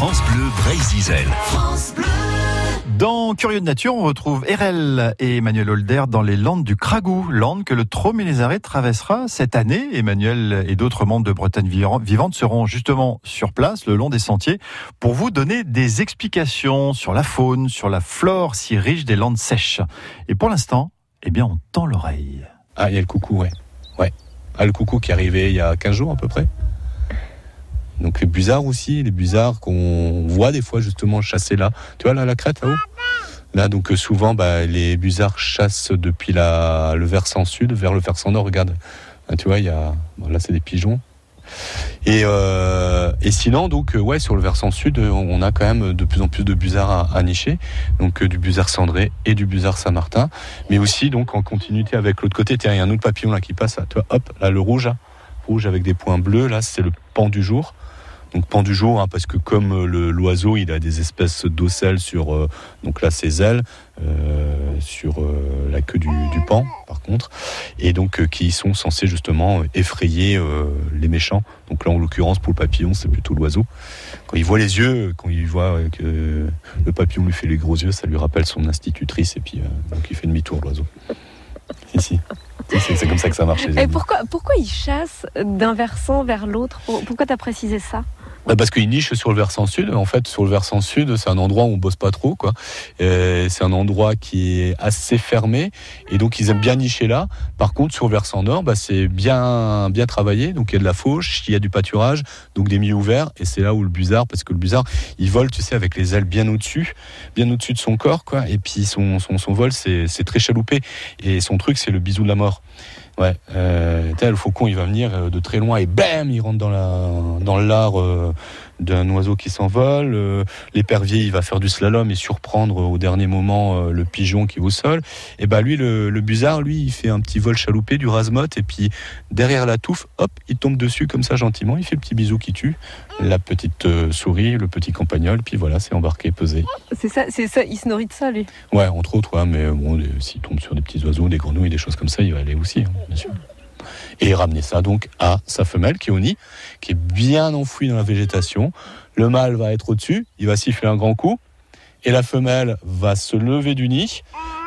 France Bleu Brésil. Dans Curieux de Nature, on retrouve Erel et Emmanuel Holder dans les Landes du Cragou, Landes que le Tromélézaré traversera cette année. Emmanuel et d'autres membres de Bretagne Vivante seront justement sur place le long des sentiers pour vous donner des explications sur la faune, sur la flore si riche des Landes sèches. Et pour l'instant, eh bien, on tend l'oreille. Ah, il y a le coucou, ouais. Ouais. Ah, le coucou qui est arrivé il y a 15 jours à peu près. Donc les busards aussi, les busards qu'on voit des fois justement chasser là. Tu vois là la crête là-haut? Là donc euh, souvent bah, les busards chassent depuis le versant sud vers le versant nord. Regarde, tu vois il y a là c'est des pigeons. Et, euh, et sinon donc euh, ouais sur le versant sud on a quand même de plus en plus de busards à, nicher. Donc du busard cendré et du busard Saint-Martin. Mais aussi donc en continuité avec l'autre côté. Il y a un autre papillon là qui passe. tu vois, hop là le rouge. Rouge avec des points bleus là c'est le pan du jour. Donc pan du jour, hein, parce que comme euh, l'oiseau, il a des espèces d'ocelles sur euh, donc là ses ailes, euh, sur la queue du, pan, par contre, et donc qui sont censés justement effrayer les méchants. Donc là, en l'occurrence, pour le papillon, c'est plutôt l'oiseau. Quand il voit les yeux, quand il voit que le papillon lui fait les gros yeux, ça lui rappelle son institutrice, et puis donc il fait demi-tour l'oiseau. Si. C'est comme ça que ça marche. Et pourquoi, pourquoi il chasse d'un versant vers l'autre? Pourquoi tu as précisé ça? Parce qu'il niche sur le versant sud. En fait, sur le versant sud, c'est un endroit où on bosse pas trop, quoi. C'est un endroit qui est assez fermé, et donc ils aiment bien nicher là. Par contre, sur le versant nord, bah, c'est bien bien travaillé. Donc il y a de la fauche, il y a du pâturage, donc des milieux ouverts, et c'est là où le busard, parce que le busard, il vole, tu sais, avec les ailes bien au-dessus, bien au-dessus de son corps, quoi. Et puis son son, son vol, c'est très chaloupé, et son truc, c'est le bisou de la mort. Ouais, euh, le faucon il va venir euh, de très loin et bam, il rentre dans la dans l'art euh, d'un oiseau qui s'envole. Euh, l'épervier il va faire du slalom et surprendre au dernier moment le pigeon qui est au sol. Et bah lui le, le busard lui il fait un petit vol chaloupé du rasemote et puis derrière la touffe, hop, il tombe dessus comme ça gentiment, il fait le petit bisou qui tue la petite souris, le petit campagnol, puis voilà, c'est embarqué, pesé. C'est ça, c'est ça, il se nourrit de ça lui? Ouais, entre autres, ouais, mais bon, s'il tombe sur des petits oiseaux, des grenouilles, des choses comme ça, il va aller aussi. Hein bien sûr. Et ramener ça donc à sa femelle qui est au nid, qui est bien enfouie dans la végétation. Le mâle va être au-dessus, il va siffler un grand coup, et la femelle va se lever du nid,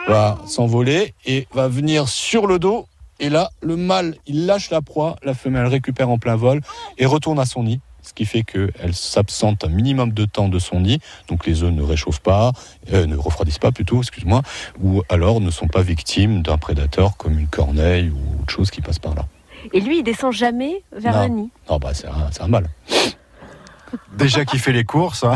va s'envoler et va venir sur le dos. Et là, le mâle, il lâche la proie, la femelle récupère en plein vol et retourne à son nid ce qui fait qu'elle s'absente un minimum de temps de son nid, donc les œufs ne réchauffent pas, euh, ne refroidissent pas plutôt, excuse-moi, ou alors ne sont pas victimes d'un prédateur comme une corneille ou autre chose qui passe par là. Et lui, il descend jamais vers le nid? Non, bah c'est un, un mâle. Déjà qui fait les courses. Hein.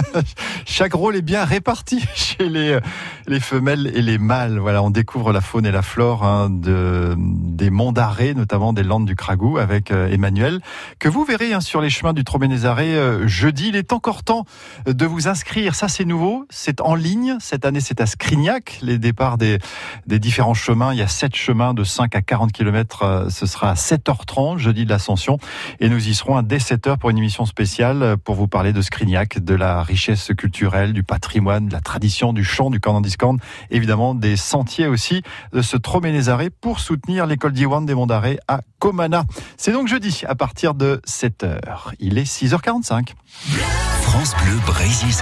Chaque rôle est bien réparti chez les, les femelles et les mâles. Voilà, on découvre la faune et la flore hein, de, des monts d'arrêt, notamment des Landes du Cragou, avec euh, Emmanuel, que vous verrez hein, sur les chemins du Troménézaré euh, jeudi. Il est encore temps de vous inscrire. Ça, c'est nouveau. C'est en ligne. Cette année, c'est à Scrignac, les départs des, des différents chemins. Il y a sept chemins de 5 à 40 km. Euh, ce sera à 7h30, jeudi de l'Ascension. Et nous y serons dès 7h pour une émission spéciale pour vous parler de Scrignac, de la richesse culturelle, du patrimoine, de la tradition, du chant, du cornandiscorn, évidemment des sentiers aussi de ce Troménézaré pour soutenir l'école d'Iwan des Monts d'Arrêt à Comana. C'est donc jeudi à partir de 7h. Il est 6h45. France Bleu Brésil.